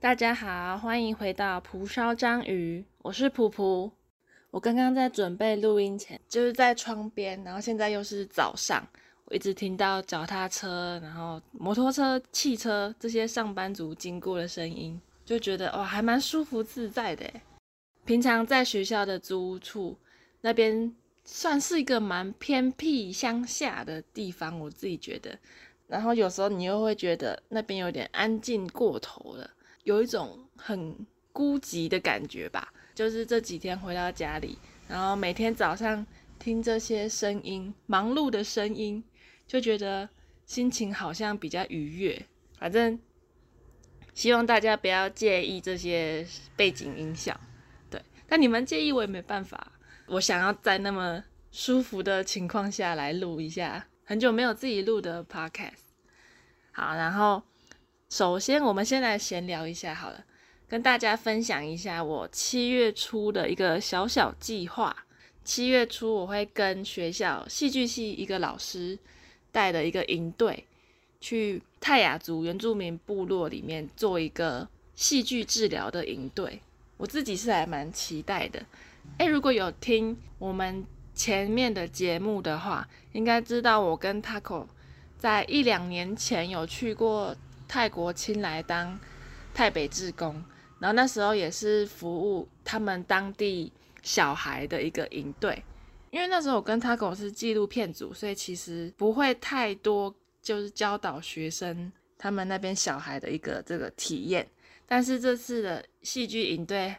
大家好，欢迎回到蒲烧章鱼，我是蒲蒲。我刚刚在准备录音前，就是在窗边，然后现在又是早上，我一直听到脚踏车、然后摩托车、汽车这些上班族经过的声音，就觉得哇，还蛮舒服自在的。平常在学校的租屋处那边，算是一个蛮偏僻乡下的地方，我自己觉得。然后有时候你又会觉得那边有点安静过头了。有一种很孤寂的感觉吧，就是这几天回到家里，然后每天早上听这些声音，忙碌的声音，就觉得心情好像比较愉悦。反正希望大家不要介意这些背景音效，对，但你们介意我也没办法。我想要在那么舒服的情况下来录一下，很久没有自己录的 podcast。好，然后。首先，我们先来闲聊一下好了，跟大家分享一下我七月初的一个小小计划。七月初我会跟学校戏剧系一个老师带的一个营队，去泰雅族原住民部落里面做一个戏剧治疗的营队。我自己是还蛮期待的。诶，如果有听我们前面的节目的话，应该知道我跟 Taco 在一两年前有去过。泰国亲来当泰北志工，然后那时候也是服务他们当地小孩的一个营队。因为那时候我跟他狗是纪录片组，所以其实不会太多就是教导学生他们那边小孩的一个这个体验。但是这次的戏剧营队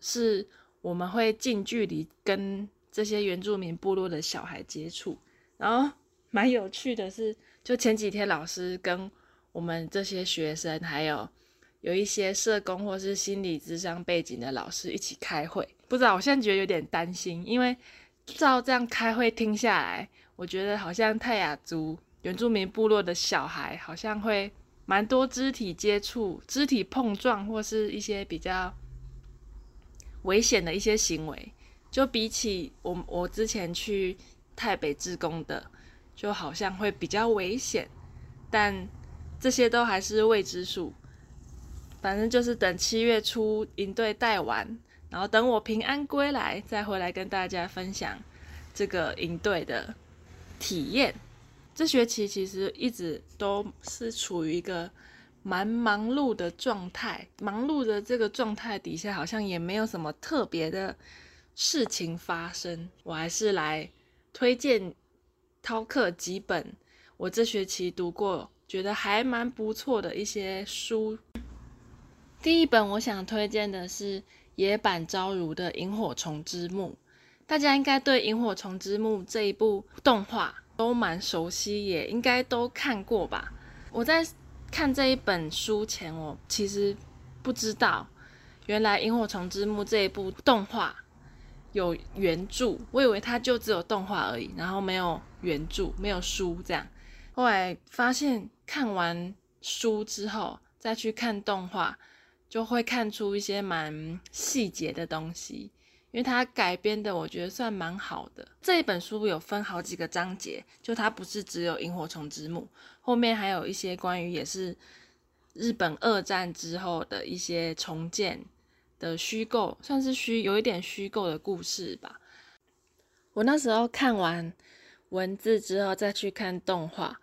是我们会近距离跟这些原住民部落的小孩接触，然后蛮有趣的是，就前几天老师跟我们这些学生，还有有一些社工或是心理智商背景的老师一起开会，不知道我现在觉得有点担心，因为照这样开会听下来，我觉得好像泰雅族原住民部落的小孩好像会蛮多肢体接触、肢体碰撞或是一些比较危险的一些行为，就比起我我之前去台北志工的，就好像会比较危险，但。这些都还是未知数，反正就是等七月初营队带完，然后等我平安归来，再回来跟大家分享这个营队的体验。这学期其实一直都是处于一个蛮忙碌的状态，忙碌的这个状态底下，好像也没有什么特别的事情发生。我还是来推荐饕客几本我这学期读过。觉得还蛮不错的一些书。第一本我想推荐的是野坂昭如的《萤火虫之墓》，大家应该对《萤火虫之墓》这一部动画都蛮熟悉，也应该都看过吧。我在看这一本书前，我其实不知道，原来《萤火虫之墓》这一部动画有原著，我以为它就只有动画而已，然后没有原著，没有书这样。后来发现。看完书之后，再去看动画，就会看出一些蛮细节的东西，因为它改编的我觉得算蛮好的。这一本书有分好几个章节，就它不是只有萤火虫之墓，后面还有一些关于也是日本二战之后的一些重建的虚构，算是虚有一点虚构的故事吧。我那时候看完文字之后，再去看动画。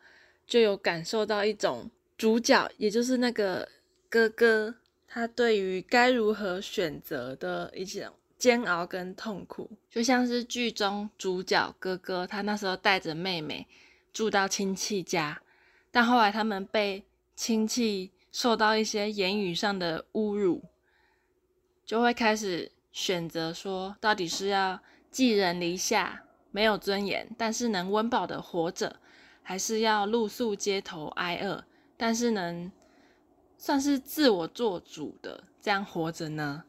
就有感受到一种主角，也就是那个哥哥，他对于该如何选择的一种煎熬跟痛苦，就像是剧中主角哥哥，他那时候带着妹妹住到亲戚家，但后来他们被亲戚受到一些言语上的侮辱，就会开始选择说，到底是要寄人篱下，没有尊严，但是能温饱的活着。还是要露宿街头挨饿，但是能算是自我做主的这样活着呢？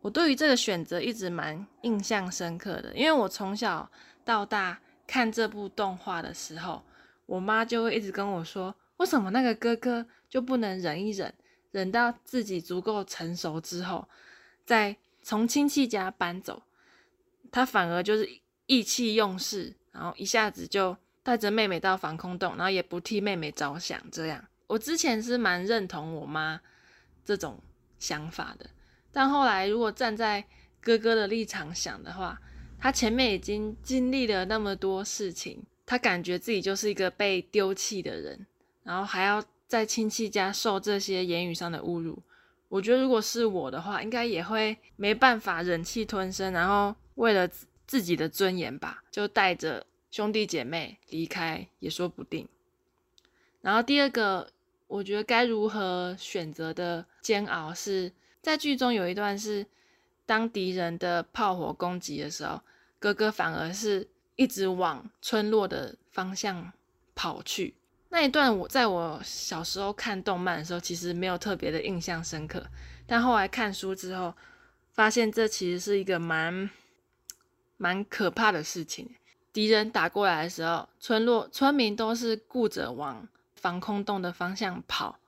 我对于这个选择一直蛮印象深刻的，因为我从小到大看这部动画的时候，我妈就会一直跟我说，为什么那个哥哥就不能忍一忍，忍到自己足够成熟之后，再从亲戚家搬走，他反而就是意气用事，然后一下子就。带着妹妹到防空洞，然后也不替妹妹着想。这样，我之前是蛮认同我妈这种想法的。但后来如果站在哥哥的立场想的话，他前面已经经历了那么多事情，他感觉自己就是一个被丢弃的人，然后还要在亲戚家受这些言语上的侮辱。我觉得如果是我的话，应该也会没办法忍气吞声，然后为了自己的尊严吧，就带着兄弟姐妹离开也说不定。然后第二个，我觉得该如何选择的煎熬是在剧中有一段是。当敌人的炮火攻击的时候，哥哥反而是一直往村落的方向跑去。那一段我在我小时候看动漫的时候，其实没有特别的印象深刻。但后来看书之后，发现这其实是一个蛮蛮可怕的事情。敌人打过来的时候，村落村民都是顾着往防空洞的方向跑，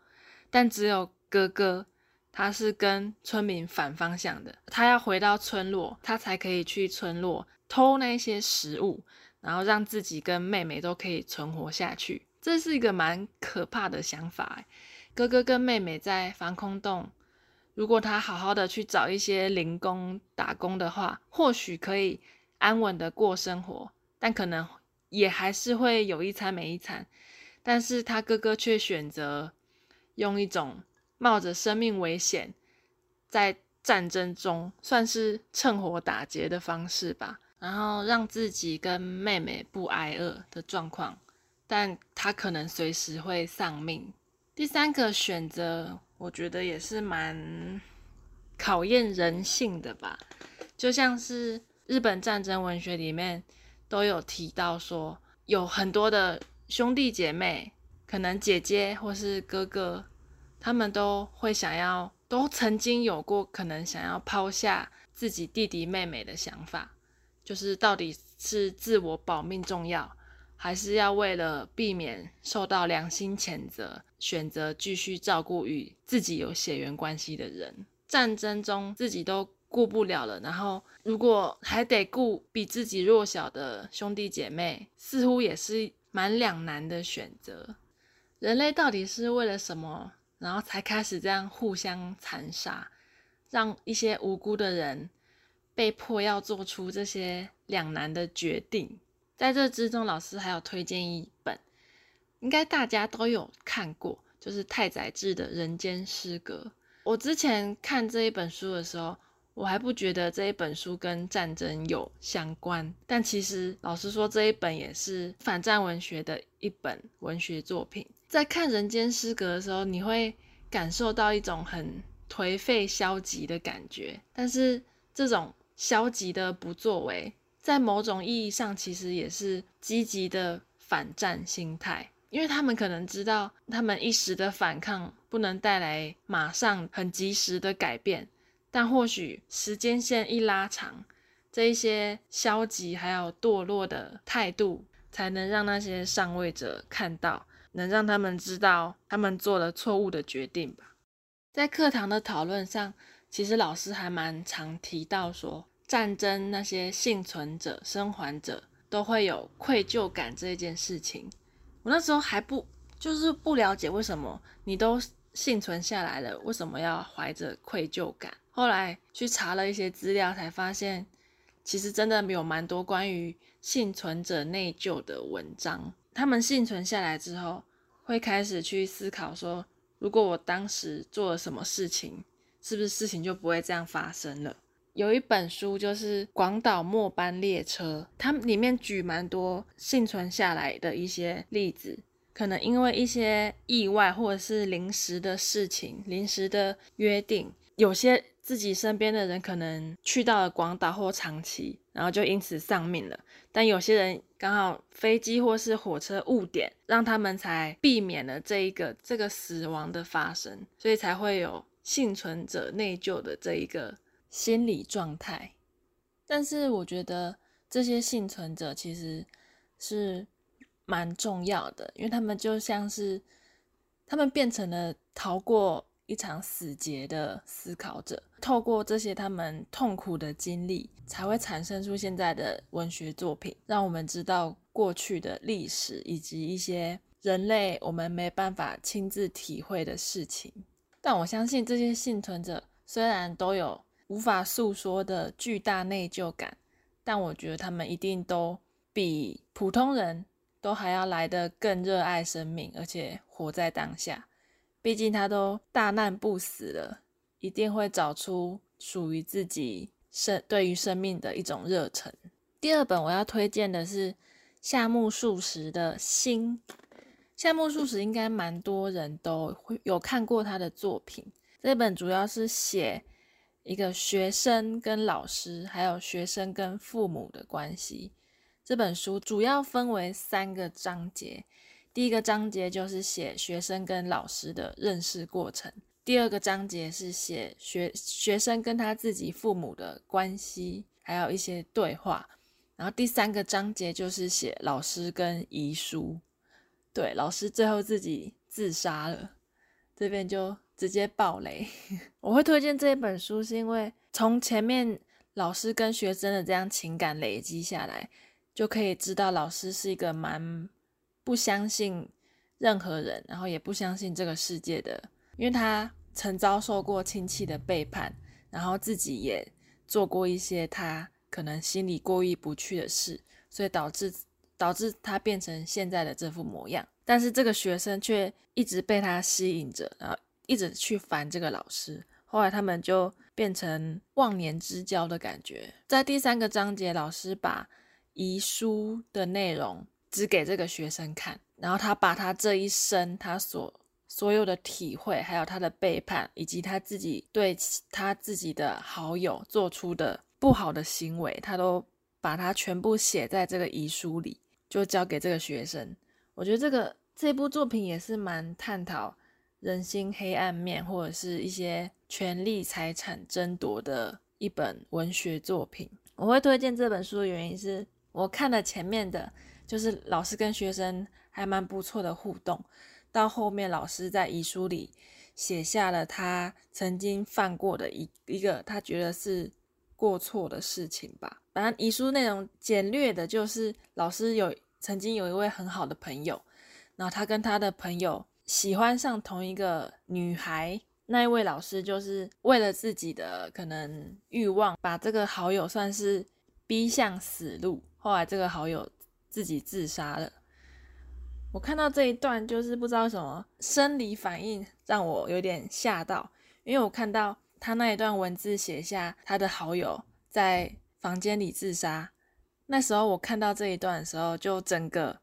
但只有哥哥。他是跟村民反方向的，他要回到村落，他才可以去村落偷那些食物，然后让自己跟妹妹都可以存活下去。这是一个蛮可怕的想法。哥哥跟妹妹在防空洞，如果他好好的去找一些零工打工的话，或许可以安稳的过生活，但可能也还是会有一餐没一餐。但是他哥哥却选择用一种。冒着生命危险，在战争中算是趁火打劫的方式吧，然后让自己跟妹妹不挨饿的状况，但他可能随时会丧命。第三个选择，我觉得也是蛮考验人性的吧，就像是日本战争文学里面都有提到说，有很多的兄弟姐妹，可能姐姐或是哥哥。他们都会想要，都曾经有过可能想要抛下自己弟弟妹妹的想法，就是到底是自我保命重要，还是要为了避免受到良心谴责，选择继续照顾与自己有血缘关系的人？战争中自己都顾不了了，然后如果还得顾比自己弱小的兄弟姐妹，似乎也是蛮两难的选择。人类到底是为了什么？然后才开始这样互相残杀，让一些无辜的人被迫要做出这些两难的决定。在这之中，老师还有推荐一本，应该大家都有看过，就是太宰治的《人间失格》。我之前看这一本书的时候，我还不觉得这一本书跟战争有相关，但其实老实说，这一本也是反战文学的一本文学作品。在看《人间失格》的时候，你会感受到一种很颓废、消极的感觉。但是，这种消极的不作为，在某种意义上，其实也是积极的反战心态。因为他们可能知道，他们一时的反抗不能带来马上很及时的改变，但或许时间线一拉长，这一些消极还有堕落的态度，才能让那些上位者看到。能让他们知道他们做了错误的决定吧。在课堂的讨论上，其实老师还蛮常提到说，战争那些幸存者、生还者都会有愧疚感这件事情。我那时候还不就是不了解为什么你都幸存下来了，为什么要怀着愧疚感？后来去查了一些资料，才发现其实真的有蛮多关于幸存者内疚的文章。他们幸存下来之后，会开始去思考说：如果我当时做了什么事情，是不是事情就不会这样发生了？有一本书就是《广岛末班列车》，它里面举蛮多幸存下来的一些例子，可能因为一些意外或者是临时的事情、临时的约定，有些。自己身边的人可能去到了广岛或长崎，然后就因此丧命了。但有些人刚好飞机或是火车误点，让他们才避免了这一个这个死亡的发生，所以才会有幸存者内疚的这一个心理状态。但是我觉得这些幸存者其实是蛮重要的，因为他们就像是他们变成了逃过。一场死结的思考者，透过这些他们痛苦的经历，才会产生出现在的文学作品，让我们知道过去的历史以及一些人类我们没办法亲自体会的事情。但我相信这些幸存者虽然都有无法诉说的巨大内疚感，但我觉得他们一定都比普通人都还要来得更热爱生命，而且活在当下。毕竟他都大难不死了，一定会找出属于自己生对于生命的一种热忱。第二本我要推荐的是夏目漱石的《心》。夏目漱石应该蛮多人都会有看过他的作品。这本主要是写一个学生跟老师，还有学生跟父母的关系。这本书主要分为三个章节。第一个章节就是写学生跟老师的认识过程。第二个章节是写学学生跟他自己父母的关系，还有一些对话。然后第三个章节就是写老师跟遗书。对，老师最后自己自杀了，这边就直接爆雷。我会推荐这一本书，是因为从前面老师跟学生的这样情感累积下来，就可以知道老师是一个蛮不相信任何人，然后也不相信这个世界的，因为他曾遭受过亲戚的背叛，然后自己也做过一些他可能心里过意不去的事，所以导致。导致他变成现在的这副模样，但是这个学生却一直被他吸引着，然后一直去烦这个老师。后来他们就变成忘年之交的感觉。在第三个章节，老师把遗书的内容只给这个学生看，然后他把他这一生他所所有的体会，还有他的背叛，以及他自己对他自己的好友做出的不好的行为，他都把它全部写在这个遗书里。就交给这个学生，我觉得这个这部作品也是蛮探讨人心黑暗面或者是一些权力财产争夺的一本文学作品。我会推荐这本书的原因是我看了前面的，就是老师跟学生还蛮不错的互动，到后面老师在遗书里写下了他曾经犯过的一一个他觉得是过错的事情吧。反正遗书内容简略的，就是老师有曾经有一位很好的朋友，然后他跟他的朋友喜欢上同一个女孩，那一位老师就是为了自己的可能欲望，把这个好友算是逼向死路。后来这个好友自己自杀了。我看到这一段，就是不知道什么生理反应让我有点吓到，因为我看到他那一段文字写下他的好友在。房间里自杀，那时候我看到这一段的时候，就整个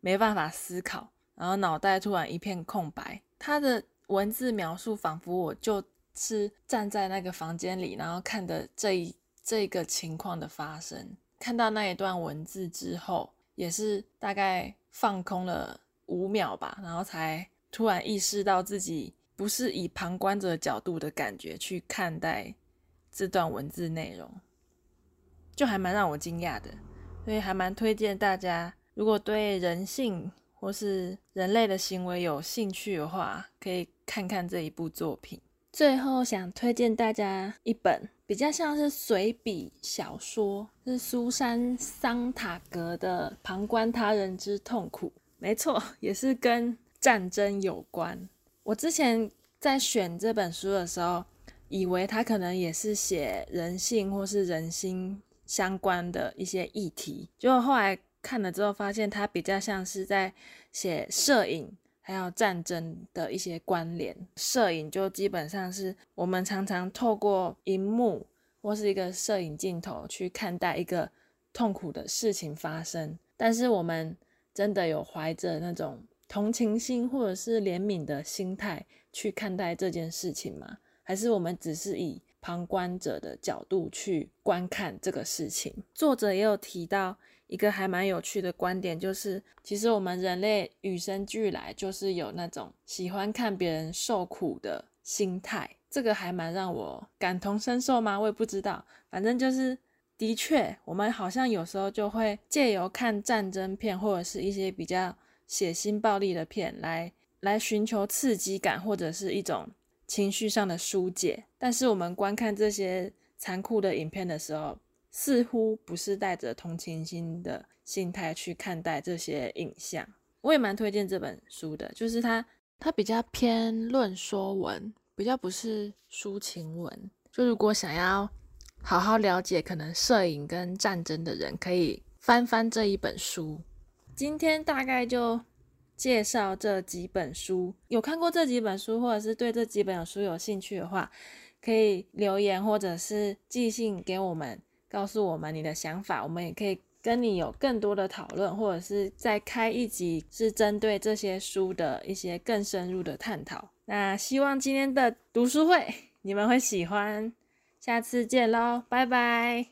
没办法思考，然后脑袋突然一片空白。他的文字描述仿佛我就是站在那个房间里，然后看的这一这个情况的发生。看到那一段文字之后，也是大概放空了五秒吧，然后才突然意识到自己不是以旁观者角度的感觉去看待这段文字内容。就还蛮让我惊讶的，所以还蛮推荐大家，如果对人性或是人类的行为有兴趣的话，可以看看这一部作品。最后想推荐大家一本比较像是随笔小说，是苏珊·桑塔格的《旁观他人之痛苦》。没错，也是跟战争有关。我之前在选这本书的时候，以为它可能也是写人性或是人心。相关的一些议题，结果后来看了之后，发现它比较像是在写摄影还有战争的一些关联。摄影就基本上是我们常常透过荧幕或是一个摄影镜头去看待一个痛苦的事情发生，但是我们真的有怀着那种同情心或者是怜悯的心态去看待这件事情吗？还是我们只是以旁观者的角度去观看这个事情，作者也有提到一个还蛮有趣的观点，就是其实我们人类与生俱来就是有那种喜欢看别人受苦的心态，这个还蛮让我感同身受吗？我也不知道，反正就是的确，我们好像有时候就会借由看战争片或者是一些比较血腥暴力的片来来寻求刺激感或者是一种。情绪上的疏解，但是我们观看这些残酷的影片的时候，似乎不是带着同情心的心态去看待这些影像。我也蛮推荐这本书的，就是它它比较偏论说文，比较不是抒情文。就如果想要好好了解可能摄影跟战争的人，可以翻翻这一本书。今天大概就介绍这几本书，有看过这几本书，或者是对这几本书有兴趣的话，可以留言或者是寄信给我们，告诉我们你的想法，我们也可以跟你有更多的讨论，或者是再开一集是针对这些书的一些更深入的探讨。那希望今天的读书会你们会喜欢。下次见喽，拜拜。